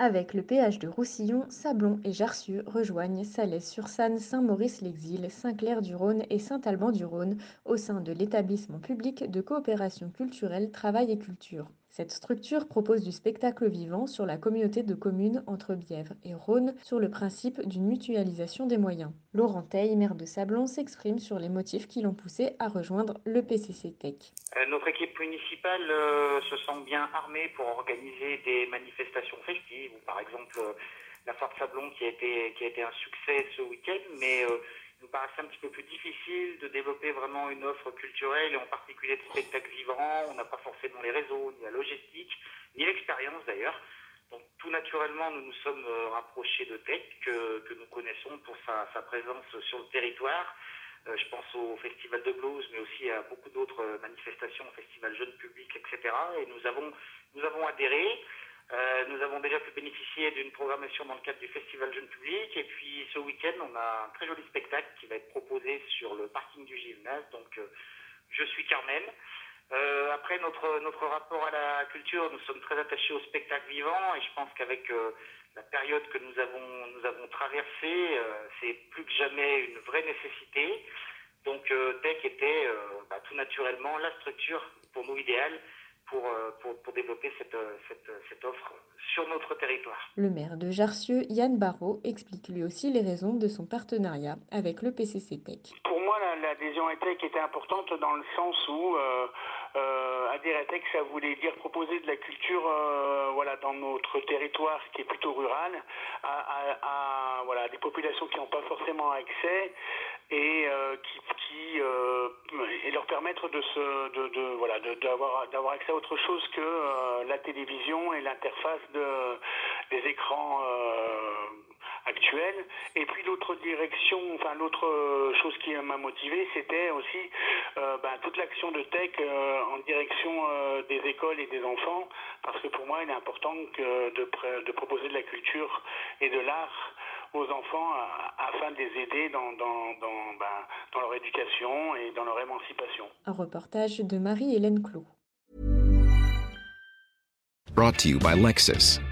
Avec le péage de Roussillon, Sablon et Jarcieux rejoignent Salès-sur-Sanne, Saint-Maurice-l'Exil, Saint-Clair-du-Rhône et Saint-Alban-du-Rhône au sein de l'établissement public de coopération culturelle Travail et Culture. Cette structure propose du spectacle vivant sur la communauté de communes entre Bièvre et Rhône sur le principe d'une mutualisation des moyens. Laurent Teil, maire de Sablon, s'exprime sur les motifs qui l'ont poussé à rejoindre le PCC Tech. Euh, notre équipe municipale euh, se sent bien armée pour organiser des manifestations festives, par exemple euh, la Foire de Sablon qui a été, qui a été un succès ce week-end, mais nous paraissait un petit peu plus difficile de développer vraiment une offre culturelle et en particulier de spectacles vivants. On n'a pas forcément les réseaux, ni la logistique, ni l'expérience d'ailleurs. Donc tout naturellement, nous nous sommes euh, rapprochés de Tech que, nous connaissons pour sa, présence sur le territoire. Euh, je pense au Festival de Blues, mais aussi à beaucoup d'autres manifestations, au Festival Jeune Public, etc. Et nous avons, nous avons adhéré. Euh, nous avons déjà pu bénéficier d'une programmation dans le cadre du Festival Jeune Public. Et puis ce week-end, on a un très joli spectacle qui va être proposé sur le parking du gymnase. Donc euh, je suis Carmen. Euh, après notre, notre rapport à la culture, nous sommes très attachés au spectacle vivant et je pense qu'avec la période que nous avons, nous avons traversée, c'est plus que jamais une vraie nécessité. Donc Tech était bah, tout naturellement la structure pour nous idéale euh, pour, pour, développer cette, euh, cette, cette, offre sur notre territoire. Le maire de Jarcieux, Yann Barrault, explique lui aussi les raisons de son partenariat avec le PCC Tech. Pour moi, l'adhésion ETEC était importante dans le sens où euh, euh, adhérer à Tech, ça voulait dire proposer de la culture euh, voilà, dans notre territoire qui est plutôt rural, à, à, voilà, des populations qui n'ont pas forcément accès et euh, qui, qui euh, et leur permettre de se de, de voilà d'avoir d'avoir accès à autre chose que euh, la télévision et l'interface de des écrans actuels. Et puis l'autre direction enfin l'autre chose qui m'a motivé c'était aussi ben, toute l'action de tech en direction des écoles et des enfants. Parce que pour moi il est important que de, de proposer de la culture et de l'art aux enfants afin de les aider dans, dans, dans, ben, dans leur éducation et dans leur émancipation. Un reportage de Marie-Hélène Clou. Brought to you by Lexus.